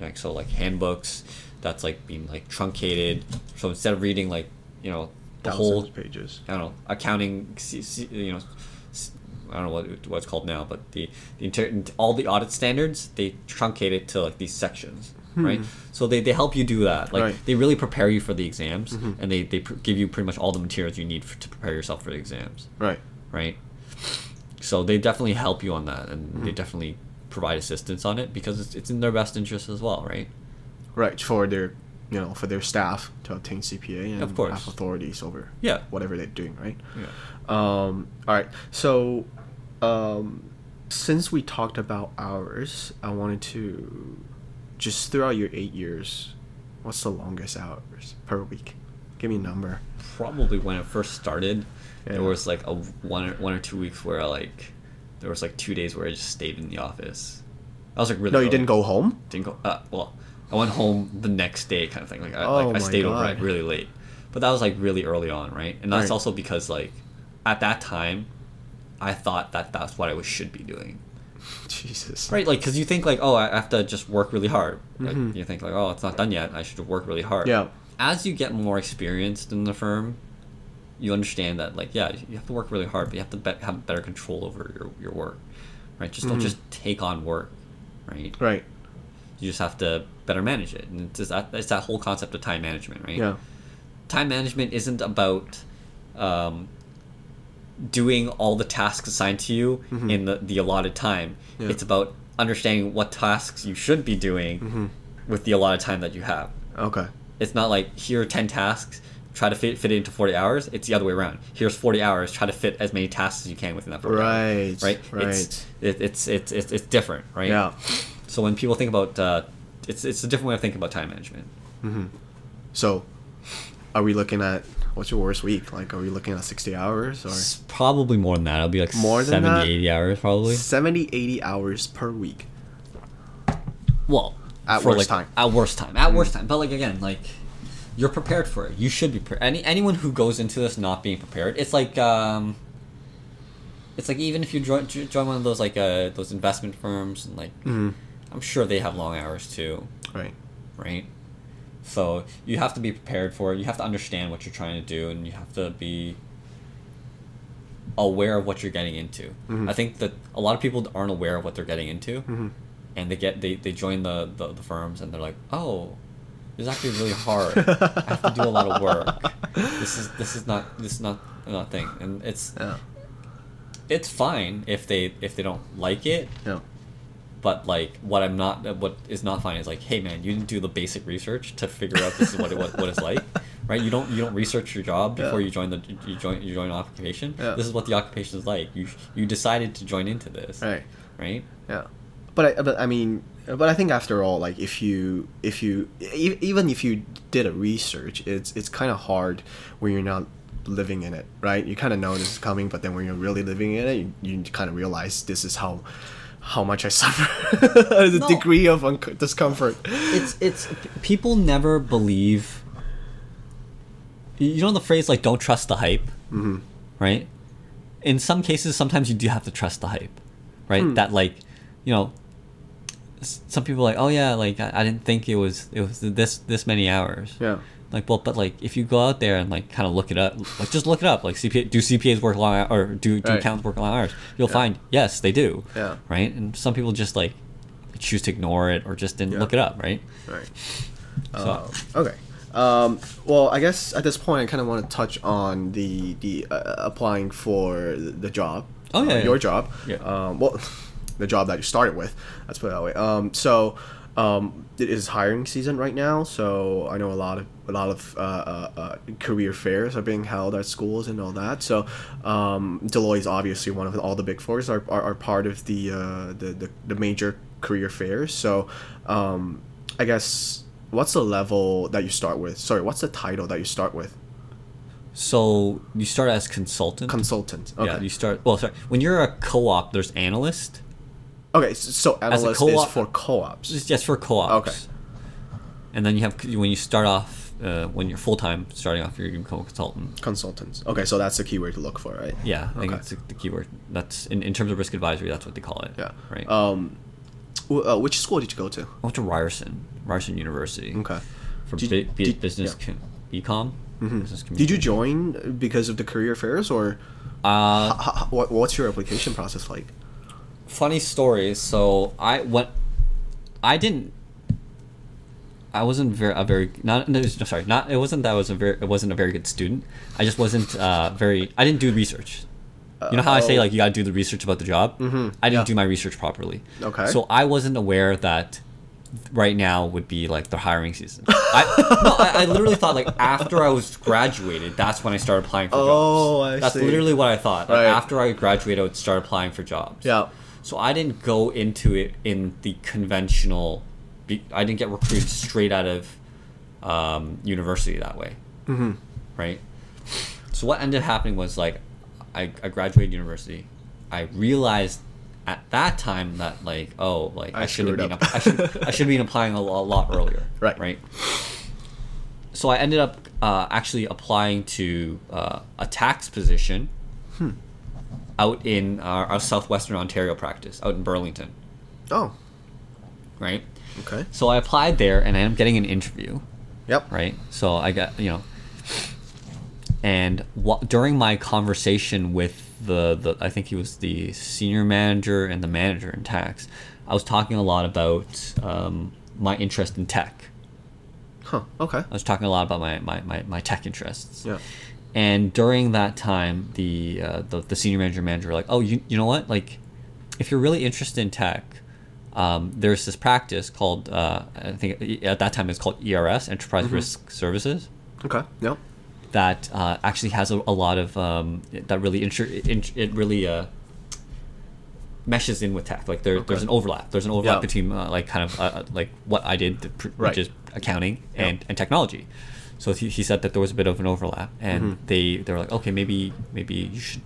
like so like handbooks that's like being like truncated. So instead of reading like you know the whole Thousands of pages. I don't know accounting, you know. I don't know what, what it's called now, but the, the inter- all the audit standards they truncate it to like these sections, right? So they, they help you do that. Like Hmm. Right. they really prepare you for the exams, Mhm. and they, they pr- give you pretty much all the materials you need for, to prepare yourself for the exams, Right. right? So they definitely help you on that, and Hmm. they definitely provide assistance on it because it's, it's in their best interest as well, right? Right, for their you know, for their staff to obtain CPA and Of course. have authorities over Yeah. whatever they're doing, right? Yeah. Um, all right. So, um, since we talked about hours, I wanted to just throughout your eight years, what's the longest hours per week? Give me a number. Probably when it first started, Yeah. there was like a one or, one or two weeks where like there was like two days where I just stayed in the office. I was like really. No, you early. didn't go home. didn't go. Uh, well, I went home the next day, kind of thing. Like I, Oh like, I stayed God. really late, but that was like really early on, right? And that's Right. also because like at that time, I thought that that's what I was, should be doing, (laughs) Jesus. right? Like because you think like oh I have to just work really hard. Like, Mhm. you think like oh it's not done yet. I should work really hard. Yeah. as you get more experienced in the firm, you understand that like yeah, you have to work really hard, but you have to be- have better control over your, your work, right? Just don't Mhm. just take on work, right? Right. You just have to better manage it, and it's just that it's that whole concept of time management, right? Yeah. Time management isn't about um, doing all the tasks assigned to you Mhm. in the, the allotted time. Yeah. It's about understanding what tasks you should be doing hmm with the allotted time that you have. Okay. It's not like here are ten tasks, try to fit fit it into forty hours. It's the other way around. Here's forty hours, try to fit as many tasks as you can within that forty hours. Right. Right. It's, it, it's it's it's it's different, right? Yeah. So when people think about, uh, it's it's a different way of thinking about time management. hmm So, are we looking at what's your worst week? Like, are we looking at sixty hours or It's probably more than that. It'll be like More than 70, that? 80 hours probably. 70, 80 hours per week? Well, At worst like, time. At worst time. At worst time. But like again, like you're prepared for it. You should be prepared. Any anyone who goes into this not being prepared, it's like um, it's like even if you join join one of those like uh those investment firms and like hmm I'm sure they have long hours too, Right. right? So you have to be prepared for it. You have to understand what you're trying to do, and you have to be aware of what you're getting into. Mhm. I think that a lot of people aren't aware of what they're getting into hmm and they get they, they join the, the, the firms and they're like oh this is actually really hard i have to do a lot of work this is this is not this is not not thing and it's Yeah. it's fine if they if they don't like it Yeah. But like what i'm not what is not fine is like hey man you didn't do the basic research to figure out this is what it what, what it's like (laughs) right you don't you don't research your job before Yeah. you join the you join you join an occupation Yeah. this is what the occupation is like you you decided to join into this Right. right Yeah, but I, but I mean, but I think after all, like if you if you e- even if you did a research, it's it's kind of hard when you're not living in it, right? You kind of know this is coming, but then when you're really living in it, you, you kind of realize this is how how much I suffer, (laughs) the No. degree of unc- discomfort. it's it's people never believe you know the phrase like don't trust the hype hmm right in some cases sometimes you do have to trust the hype right Hmm. that like you know s- some people are like oh yeah like I, I didn't think it was it was this this many hours Yeah. Like well but like if you go out there and like kind of look it up like just look it up like CPA do CPAs work long or do do Right. accountants work long hours you'll Yeah. find yes they do Yeah. right and some people just like choose to ignore it or just didn't Yeah. look it up right Right. So- Uh, okay. Um, well, I guess at this point, I kind of want to touch on the the uh, applying for the job. Oh, yeah, uh, yeah. your job. Yeah. Um, well, (laughs) the job that you started with. Let's put it that way. Um, so. Um, it is hiring season right now, so I know a lot of a lot of uh, uh, uh, career fairs are being held at schools and all that. So um, Deloitte is obviously one of all the big fours are, are, are part of the, uh, the, the the major career fairs. So um, I guess what's the level that you start with? Sorry, what's the title that you start with? So you start as consultant. Consultant. Okay. Yeah, you start. Well, sorry. When you're a co-op, there's analyst. Okay. So As a co-op- is for co-ops. It's just for co-ops. Okay. And then you have when you start off uh, when you're full time starting off, you're a consultant. Consultants. Okay, so that's the keyword to look for, right? Yeah, I think Okay. it's the, keyword. That's in, in terms of risk advisory. That's what they call it. Yeah. Right. Um, w- uh, which school did you go to? I went to Ryerson, Ryerson University. Okay. For Did- bi- bi- did- business yeah. com- ecom. Mhm. Business Did you join because of the career fairs, or Uh, h- h- what, what's your application process like? Funny story. So I went. I didn't. I wasn't very a very not no, sorry not it wasn't that I was a very it wasn't a very good student. I just wasn't uh, very. I didn't do research. You know how I say oh. like you gotta do the research about the job. Mhm, I didn't yeah. do my research properly. Okay. So I wasn't aware that right now would be like the hiring season. (laughs) I no, I, I literally thought like after I was graduated, that's when I started applying for Oh, jobs. I that's see. literally what I thought. Like, Right. after I graduated, I would start applying for jobs. Yeah. So I didn't go into it in the conventional. I didn't get recruited straight out of um, university that way, Mm-hmm. right? So what ended up happening was like, I, I graduated university. I realized at that time that like oh like I I, should have been up. I should I should have been applying a, lo- a lot earlier. (laughs) Right. Right. So I ended up uh, actually applying to uh, a tax position Hmm. Out in our, our southwestern Ontario practice, out in Burlington, Oh. right? Okay. So I applied there, and I am getting an interview, Yep. Right. So I got you know, and what during my conversation with the the I think he was the senior manager and the manager in tax, I was talking a lot about um, my interest in tech. Huh. Okay. I was talking a lot about my, my, my, my tech interests. Yeah. And during that time, the, uh, the the senior manager manager were like, oh, you, you know what? Like, if you're really interested in tech, um, there's this practice called uh, I think at that time it's called ERS, Enterprise Risk Services, Okay. Yep. that uh, actually has a, a lot of um, that really insure, in, it really uh, meshes in with tech. Like there, there's an overlap. There's an overlap Yeah. between uh, like kind of uh, like what I did, pr- Right. which is accounting and, and technology. So he, he said that there was a bit of an overlap, and Mhm. they they were like, okay, maybe maybe you should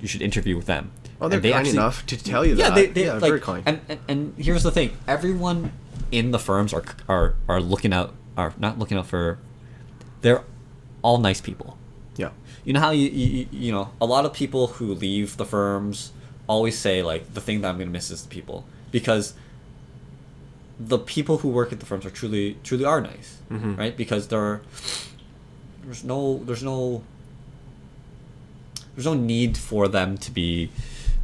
you should interview with them. Oh, they're And they kind actually- enough to tell you yeah, that. they, they yeah, like, very kind. And, and and here's the thing: everyone in the firms are are are looking out are not looking out for. They're all nice people. yeah. You know how you, you you know a lot of people who leave the firms always say like the thing that I'm gonna miss is the people because the people who work at the firms are truly truly are nice, Mhm. right? Because there there's no there's no there's no need for them to be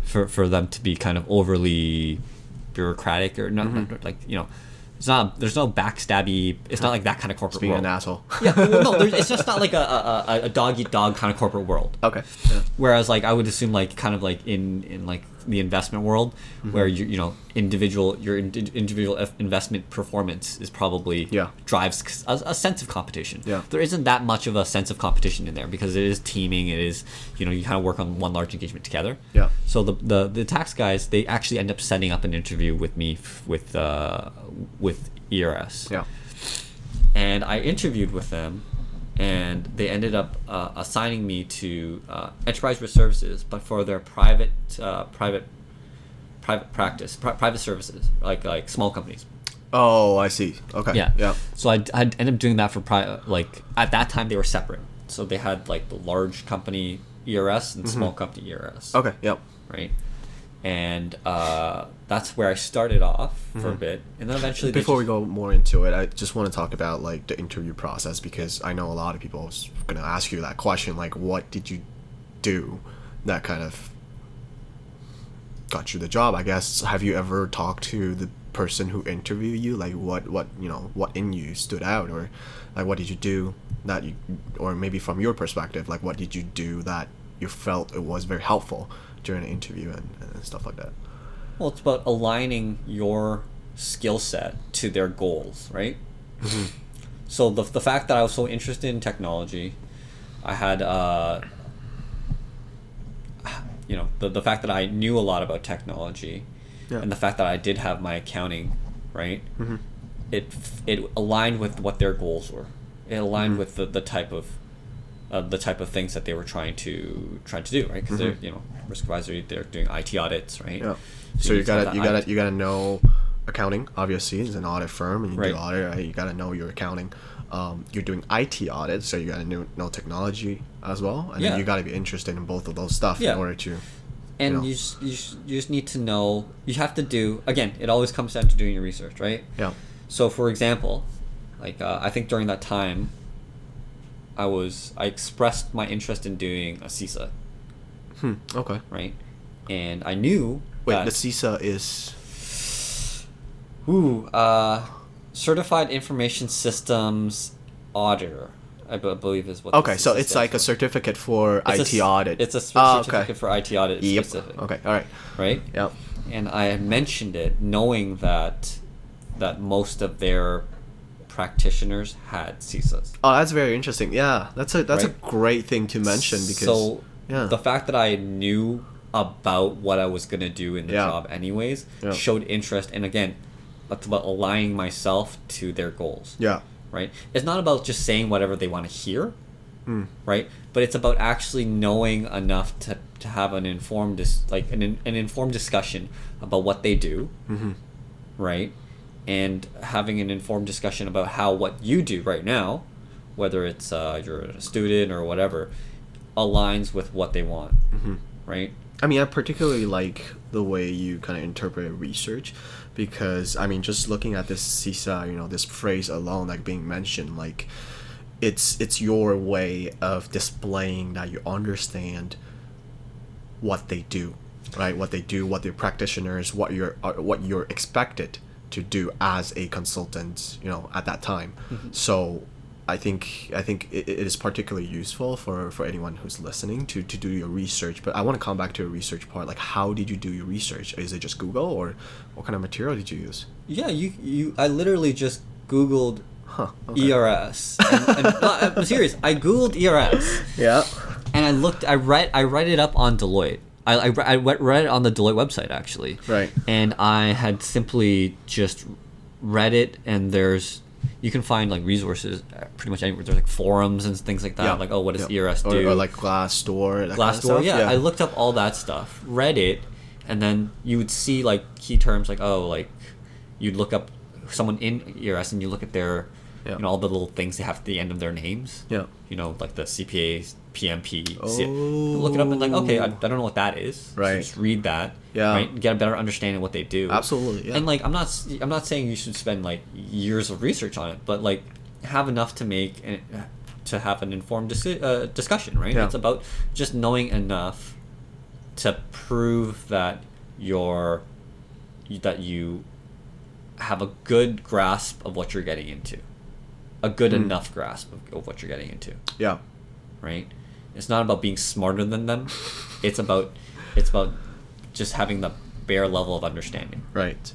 for for them to be kind of overly bureaucratic or not, Mm-hmm. like you know it's not there's no backstabby it's not like that kind of corporate Being world an asshole. yeah, well, no, (laughs) there's, it's just not like a, a, a- a dog eat dog kind of corporate world. okay. Yeah. Whereas, like, I would assume, like, kind of like in in like the investment world, Mm-hmm. where you you know individual your indi- individual investment performance is probably Yeah. drives a sense of competition. Yeah. there isn't that much of a sense of competition in there because it is teaming. It is you know you kind of work on one large engagement together. Yeah. So the, the the tax guys they actually end up setting up an interview with me f- with uh with ERS Yeah. and I interviewed with them, and they ended up uh, assigning me to uh, enterprise risk services, but for their private uh, private private practice, pri- private services, like like small companies. Oh, I see. Okay. Yeah. Yeah. So I I ended up doing that for pri- like at that time they were separate. So they had like the large company ERS and small company ERS Mm-hmm. Okay. Yep. right? And uh, that's where I started off for a bit, and then eventually Mm-hmm. Before we go more into it, I just want to talk about like the interview process because I know a lot of people are gonna ask you that question, like, what did you do that kind of got you the job? I guess. Have you ever talked to the person who interviewed you? Like, what what you know, what in you stood out, or like, what did you do that you, or maybe from your perspective, like, what did you do that you felt it was very helpful during an interview and, and stuff like that? Well, it's about aligning your skill set to their goals, right? So the, the fact that I was so interested in technology, I had, uh, you know, the, the fact that I knew a lot about technology, Yeah. and the fact that I did have my accounting, right? Mhm. It it aligned with what their goals were. It aligned with the, the type of uh, the type of things that they were trying to trying to do, right? Because they're you know risk advisory, they're doing IT audits, right? Yeah. So, you to have gotta you IT gotta you gotta know accounting. Obviously, it's an audit firm, and you Right. do audit. Right? You gotta know your accounting. Um, you're doing IT audits, so you gotta know, know technology as well, and Yeah. then you gotta be interested in both of those stuff Yeah. in order to. and you know. you, just, you, just, you just need to know you have to do again it always comes down to doing your research right Yeah. so for example like uh, i think during that time i was i expressed my interest in doing a cisa Hmm. Okay. right and i knew Wait, that the CISA is. ooh, uh, certified information systems auditor i believe is what Okay, so it's like a certificate for It's IT c- audit. it's a c- Oh, certificate for it audit Yep. specific Okay. All right. right Yep. and I mentioned it knowing that that most of their practitioners had CISAs. Oh, that's very interesting. Yeah, that's a that's Right. a great thing to mention because. so yeah. the fact that I knew about what I was gonna do in the Yeah. job anyways Yeah. showed interest and again that's about aligning myself to their goals. yeah. Right? It's not about just saying whatever they want to hear, Mm. right? But it's about actually knowing enough to, to have an informed dis- like an, an informed discussion about what they do, Mm-hmm. right? And having an informed discussion about how what you do right now, whether it's uh, you're a student or whatever, aligns with what they want, Mm-hmm. right? I mean, I particularly like the way you kind of interpret research because, I mean, just looking at this CISA, you know, this phrase alone, like being mentioned, like it's it's your way of displaying that you understand what they do, right? What they do, what they're practitioners, what you're uh, what you're expected to do as a consultant, you know, at that time. Mm-hmm. So I think I think it, it is particularly useful for, for anyone who's listening to, to do your research. But I want to come back to your research part. Like, how did you do your research? Is it just Google, or what kind of material did you use? Yeah, you you. I literally just Googled Huh. okay. ERS. And, and, I'm uh, serious. I Googled ERS. (laughs) Yeah. and I looked. I read. I read it up on Deloitte. I I, I went- read it on the Deloitte website actually. Right. And I had simply just read it, and there's you can find like resources uh, pretty much anywhere. There's like forums and things like that. Yeah. Like oh, what does Yeah. ERS do? Or like Glassdoor. Glassdoor. Kind of yeah, stuff? I looked up all that stuff, read it, and then you would see like key terms like oh like you'd look up someone in ERS and you look at their Yeah. you know all the little things they have at the end of their names. Yeah. You know like the CPA, PMP. Oh. look it up and like okay I, I don't know what that is. So Right. just read that. Yeah. Right. Get a better understanding of what they do. Absolutely, yeah. And like I'm not s- I'm not saying you should spend like years of research on it, but like have enough to make an, to have an informed dis- uh, discussion. Right. Yeah. It's about just knowing enough to prove that you're that you have a good grasp of what you're getting into a good Mm. enough grasp of, of what you're getting into Yeah. right it's not about being smarter than them it's about it's about just having the bare level of understanding Right.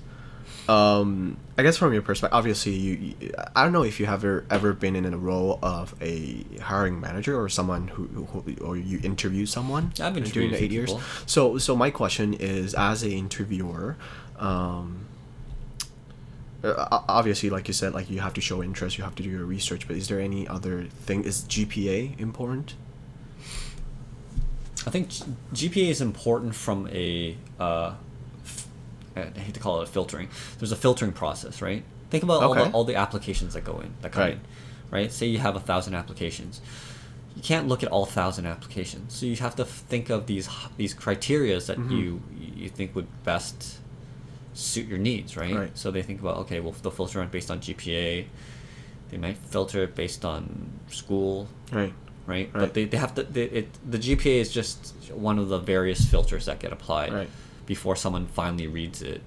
Um, I guess from your perspective, obviously, you, you. I don't know if you have ever, ever been in a role of a hiring manager or someone who, who or you interview someone. I've been a eight years. people. So, so my question is, as a interviewer, um, obviously, like you said, like you have to show interest, you have to do your research. But is there any other thing? Is GPA important? I think G- gpa is important from a uh, i hate to call it a filtering there's a filtering process right think about all, the, all the applications that go in that come Right. in right say you have a thousand applications you can't look at all thousand applications so you have to think of these these criterias that Mhm. you you think would best suit your needs right? Right. so they think about okay well they'll filter it based on gpa they might filter it based on school Right. Right? Right. But they, they have to. They, it, the GPA is just one of the various filters that get applied Right. before someone finally reads it.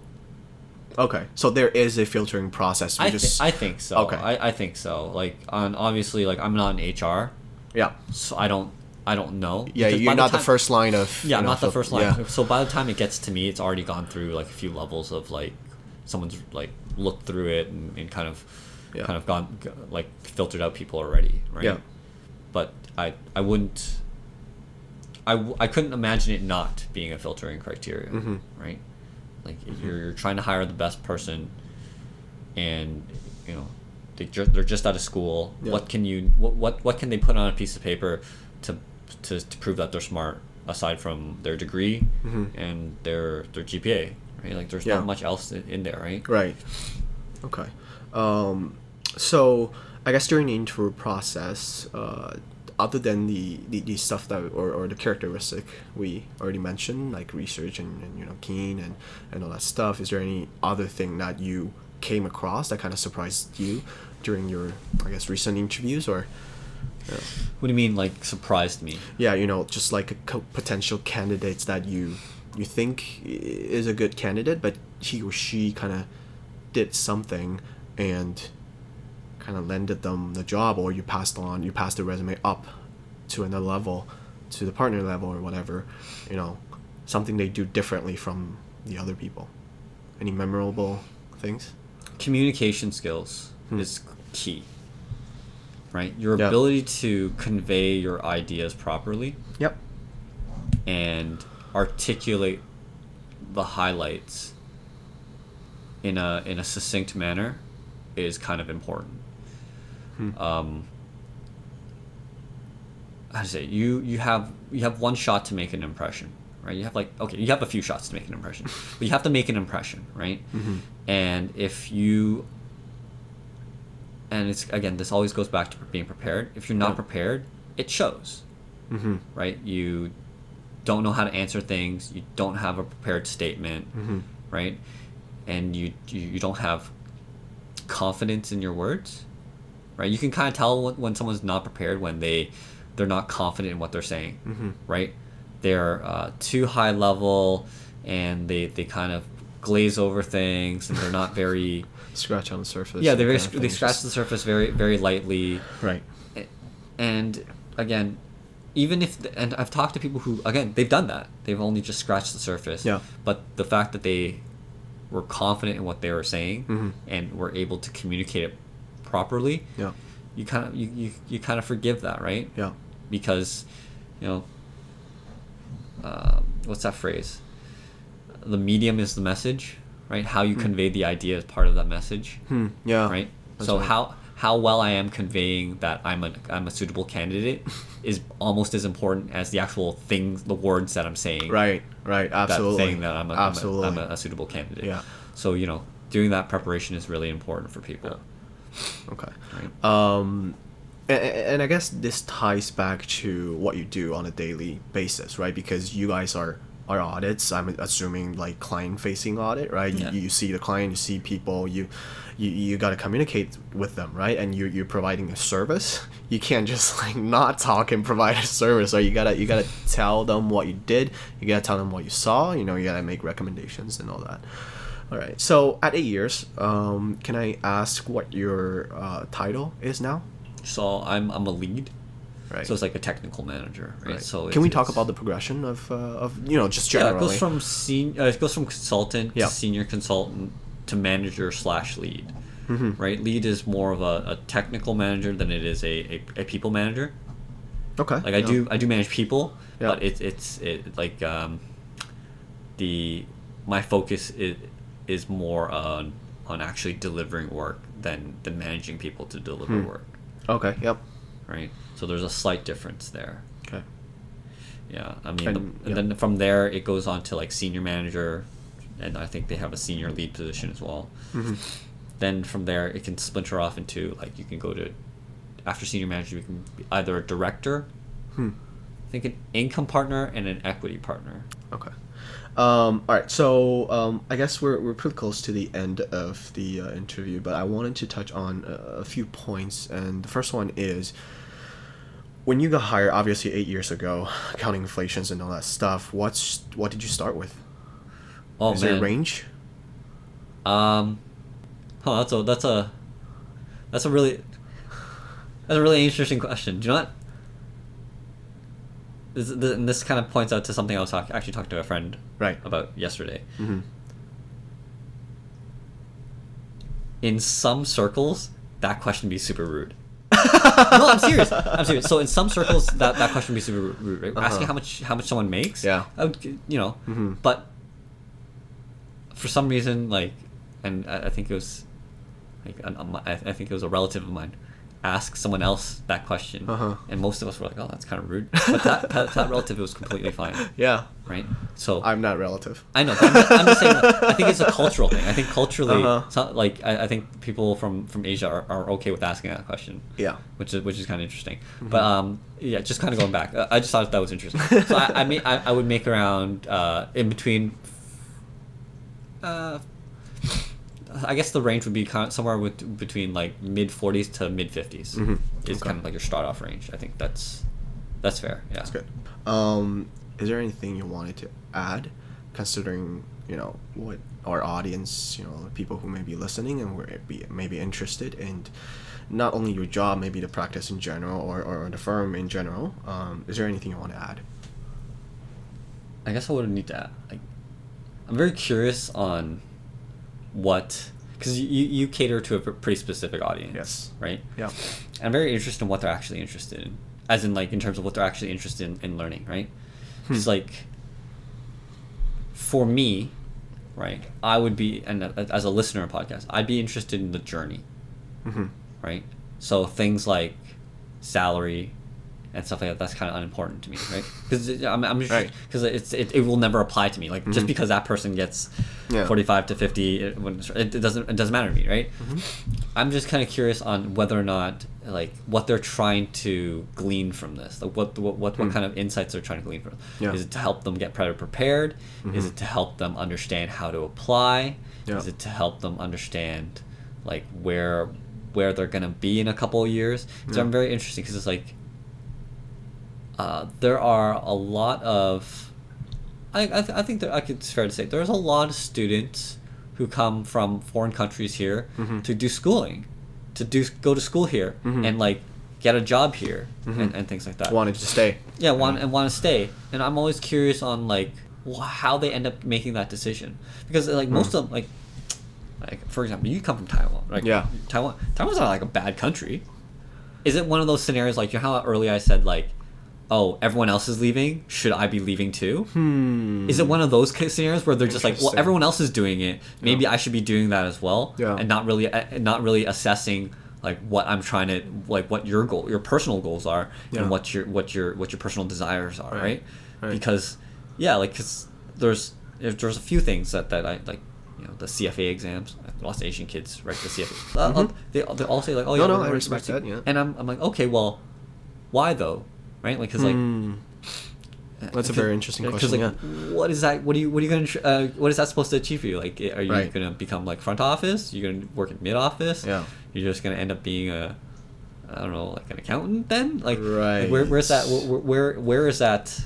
Okay. So there is a filtering process. I, just. thi- I think so. Okay. I, I think so. Like on obviously like I'm not in HR, yeah. so I don't I don't know. Yeah, Because you're by not the time- first line of. Yeah, you know, not the first line. Yeah. So by the time it gets to me, it's already gone through like a few levels of like someone's like looked through it and, and kind of Yeah. kind of gone like filtered out people already, right? Yeah. But I I wouldn't. I, I couldn't imagine it not being a filtering criteria, Mhm. right? Like if you're, you're trying to hire the best person, and you know they ju- they're just out of school. Yeah. What can you what, what what can they put on a piece of paper to to, to prove that they're smart aside from their degree Mhm. and their their GPA, right? Like there's Yeah. not much else in, in there, right? Right. Okay. Um, so I guess during the interview process, uh, other than the, the, the stuff that or, or the characteristic we already mentioned, like research and, and you know keen and, and all that stuff, is there any other thing that you came across that kind of surprised you during your I guess recent interviews or yeah, What do you mean, like surprised me? yeah you know just like a co- potential candidates that you you think is a good candidate but he or she kind of did something and kind of landed them the job or you passed on you passed the resume up to another level to the partner level or whatever you know something they do differently from the other people any memorable things Communication skills Hmm. is key, right? Your Yeah. ability to convey your ideas properly yep and articulate the highlights in a in a succinct manner is kind of important. Hmm. Um, how to say you you have you have one shot to make an impression, right? You have like okay, you have a few shots to make an impression, (laughs) but you have to make an impression, right? Mhm. And if you and it's again, this always goes back to being prepared. If you're not Yeah. prepared, it shows mm-hmm. right? You don't know how to answer things, you don't have a prepared statement, Mhm. right? And you, you you don't have confidence in your words, right? You can kind of tell when, when someone's not prepared when they they're not confident in what they're saying, Mhm. right? They're uh, too high level, and they they kind of glaze over things, and they're not very (laughs) Scratch on the surface. yeah. They very kind of they scratch just- the surface very very lightly Right. and again even if and i've talked to people who again they've done that they've only just scratched the surface Yeah. but the fact that they were confident in what they were saying Mhm. and were able to communicate it properly Yeah. you kind of you, you, you kind of forgive that right Yeah. because you know um, what's that phrase the medium is the message right how you convey the idea is part of that message Hmm. Yeah. right? That's so right. how how well I am conveying that I'm a I'm a suitable candidate (laughs) is almost as important as the actual things, the words that I'm saying. Right. Right. That Absolutely. saying that I'm a- Absolutely. I'm a, a suitable candidate. Yeah. So you know, doing that preparation is really important for people. Okay. Right. Um, and, and I guess this ties back to what you do on a daily basis, right? Because you guys are are audits. I'm assuming like client facing audit, right? Yeah. You, you see the client, you see people, you you, you got to communicate with them, right? And you you're providing a service. You can't just (laughs) like not talk and provide a service, right? You gotta you gotta tell them what you did. You gotta tell them what you saw. You know, you gotta make recommendations and all that. All right. So at eight years, um, can I ask what your uh, title is now? So I'm I'm a lead. Right. So it's like a technical manager, right? Right. So can we talk about the progression of, uh, of you know just Yeah, generally? it goes from senior, uh, it goes from consultant Yeah. to senior consultant to manager slash lead. Mhm. Right, lead is more of a, a technical manager than it is a, a, a people manager. okay. like I yeah. do I do manage people, Yeah. but it's it's it like um, the my focus is is more on on actually delivering work than than managing people to deliver Hmm. work, Okay. Yep. right? So there's a slight difference there. Okay. Yeah, I mean, And- the, and then from there it goes on to like senior manager, and I think they have a senior lead position as well. Mhm. Then from there it can splinter off into like you can go to after senior manager you can be either a director, Hmm. I think an income partner and an equity partner. Okay. Um, all right. So um, I guess we're, we're pretty close to the end of the uh, interview, but I wanted to touch on a, a few points. And the first one is when you got hired, obviously eight years ago, counting inflations and all that stuff. What's what did you start with? Oh is man, there a range? Um, oh, that's a that's a that's a really that's a really interesting question. Do you know what? This, this, and this kind of points out to something I was talk, actually talking to a friend Right. about yesterday. Mm-hmm. In some circles, that question would be super rude. (laughs) no, I'm serious. I'm serious. So in some circles, that, that question would be super rude. Right? Uh-huh. Asking how much how much someone makes. Yeah. I would, you know, Mhm. but for some reason, like, and I, I think it was, like, an, um, I, I think it was a relative of mine, ask someone else that question, Uh-huh. and most of us were like, "Oh, that's kind of rude," but that, that that relative was completely fine, (laughs) Yeah. right? So I'm not relative. I know, I'm, just, I'm just saying. That I think it's a cultural thing. I think culturally, Uh-huh. so, like I, I think people from from Asia are, are okay with asking that question, Yeah. which is which is kind of interesting. Mm-hmm. But um, yeah, just kind of going back, I just thought that was interesting. So I I, ma- I, I would make around uh, in between. Uh, I guess the range would be kind of somewhere with between like mid 40s to mid 50s. Mhm. Is Okay. kind of like your start off range. I think that's that's fair. Yeah. That's good. Um, is there anything you wanted to add, considering you know what our audience, you know, people who may be listening and were be maybe interested in not only your job, maybe the practice in general or, or the firm in general. Um, is there anything you want to add? I guess I wouldn't need to add, like I'm very curious on what because you, you cater to a pretty specific audience Yes. right Yeah. i'm very interested in what they're actually interested in as in like in terms of what they're actually interested in, in learning right it's Hmm. like for me right i would be and uh, as a listener of podcast i'd be interested in the journey Mm-hmm. right so things like salary and stuff like that that's kind of unimportant to me right because i'm, I'm just Right. because it's it, it will never apply to me like Mhm. just because that person gets Yeah. 45 to 50 it, it, doesn't it doesn't matter to me right Mm-hmm. I'm just kind of curious on whether or not like what they're trying to glean from this. Like what what what, what kind of insights they're trying to glean from. Hmm. Yeah. Mm-hmm. Is it to help them get better prepared? Is it to help them understand how to apply? Yeah. Is it to help them understand like where where they're gonna be in a couple of years? So. I'm very interested because it's like uh, there are a lot of I, I, th- I think that I could, it's fair to say there's a lot of students who come from foreign countries here Mhm. to do schooling, to do go to school here Mhm. and like get a job here Mhm. and, and things like that. Wanted to stay. Yeah, want and want to stay. And I'm always curious on like how they end up making that decision because like Hmm. most of them like like for example, you come from Taiwan, right? Yeah. Taiwan Taiwan's not like a bad country. Is it one of those scenarios like you know how early I said like, oh, everyone else is leaving, should I be leaving too? Hmm. Is it one of those scenarios where they're just like, well, everyone else is doing it, maybe Yeah. I should be doing that as well, Yeah. and not really, uh, not really assessing like what I'm trying to, like what your goal, your personal goals are, Yeah. and what your what your what your personal desires are, Right. right? Right. Because, yeah, like because there's if there's a few things that that I like. You know the CFA exams. Lots of Asian kids write the CFA. Uh, uh, Mhm. they they all say like, oh No, yeah, no, I respect that, yeah. And I'm I'm like, okay, well, why though, right? Like because like Hmm. That's a very interesting because, question, like, what is that? What are you? What are you gonna? Uh, what is that supposed to achieve for you? Like, are you Right. gonna become like front office? You're gonna work in mid office? Yeah. You're just gonna end up being a, I don't know, like an accountant then? Like, Right. where, where's that? Where, where where is that?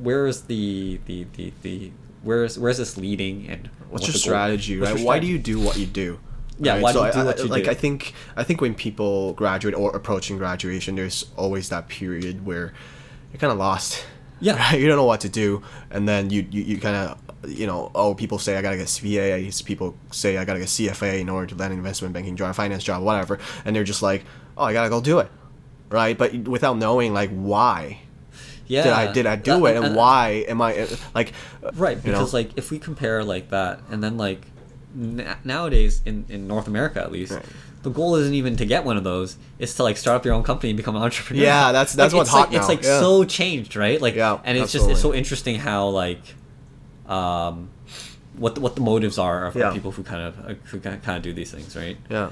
Where is the the the the where is where is this leading and What's what your goal- strategy, what's right? your Why do you do what you do? Yeah, right? why do So you do I- what you like do? I think I think when people graduate or approaching graduation, there's always that period where you're kind of lost. Yeah. right? (laughs) You don't know what to do, and then you you, you kind of you know oh people say I gotta get CPA, people say I gotta get CFA in order to land an investment banking job, finance job, whatever, and they're just like oh I gotta go do it, right? But without knowing like why. Yeah. Did I did I do Uh, it and uh, why am I uh, like Right, you know? because like if we compare like that, and then like n- nowadays in in North America at least, Right. the goal isn't even to get one of those; it's to like start up your own company and become an entrepreneur. Yeah, that's- that's Like, what's it's like, hot It's like yeah. so changed, right? Like, Yeah, and it's just it's so interesting how like, um, what the, what the motives are of Yeah. people who kind of uh, who kind of do these things, right? yeah.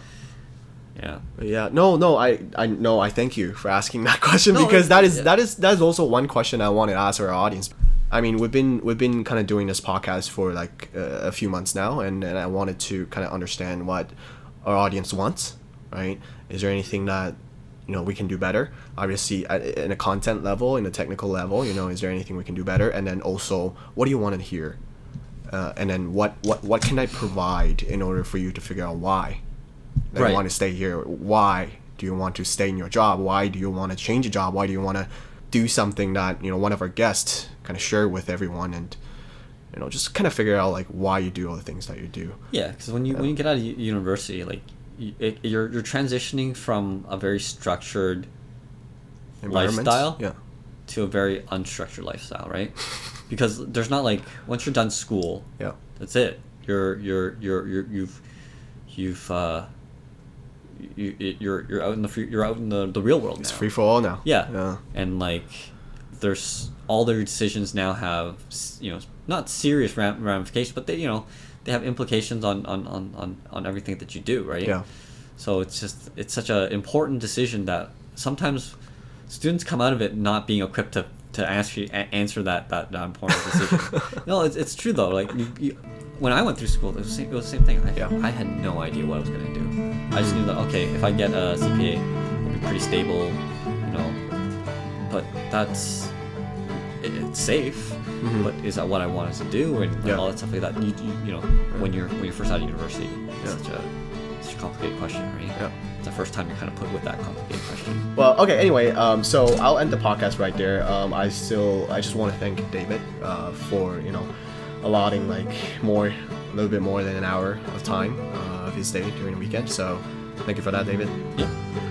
Yeah. Yeah, no, no, I, I, no, I thank you for asking that (laughs) question No, because that is yeah. that is that is also one question I want to ask our audience. I mean, we've been we've been kind of doing this podcast for like uh, a few months now, and, and I wanted to kind of understand what our audience wants. Right? Is there anything that you know we can do better? Obviously, at, in a content level, in a technical level, you know, is there anything we can do better? And then also, what do you want to hear? Uh, and then what, what what can I provide in order for you to figure out why? that Right. you want to stay here. Why do you want to stay in your job? Why do you want to change a job? Why do you want to do something that you know one of our guests kind of share with everyone and you know just kind of figure out like why you do all the things that you do. Yeah, because when you when you get out of university, like you, it, you're you're transitioning from a very structured Lifestyle? Yeah. to a very unstructured lifestyle, right? (laughs) Because there's not like once you're done school, Yeah. that's it. You're you're you're, you're you've you've uh you you're you're out in the free, you're out in the, the real world It's now. free for all now. Yeah. Yeah. And like there's all their decisions now have you know not serious ramifications, but they you know they have implications on on, on, on on everything that you do, right? Yeah. So it's just it's such an important decision that sometimes students come out of it not being equipped to to answer a- answer that that, that important decision. (laughs) no, it's, it's true though. Like you, you, when I went through school, it was the same, it was the same thing. I, Yeah. I had no idea what I was gonna do. I just knew that okay, if I get a CPA, it'll be pretty stable, you know. But that's it, it's safe. Mhm. But is that what I wanted to do and Yeah. all that stuff like that? You, you, you know, when you're when you're first out of university, it's Yeah. such a such a complicated question, right? Yeah. It's the first time you're kind of put with that complicated question. Well, okay. Anyway, um, so I'll end the podcast right there. Um, I still, I just want to thank David uh, for you know allotting like more, a little bit more than an hour of time uh, of his day during the weekend. So thank you for that, David. Yeah.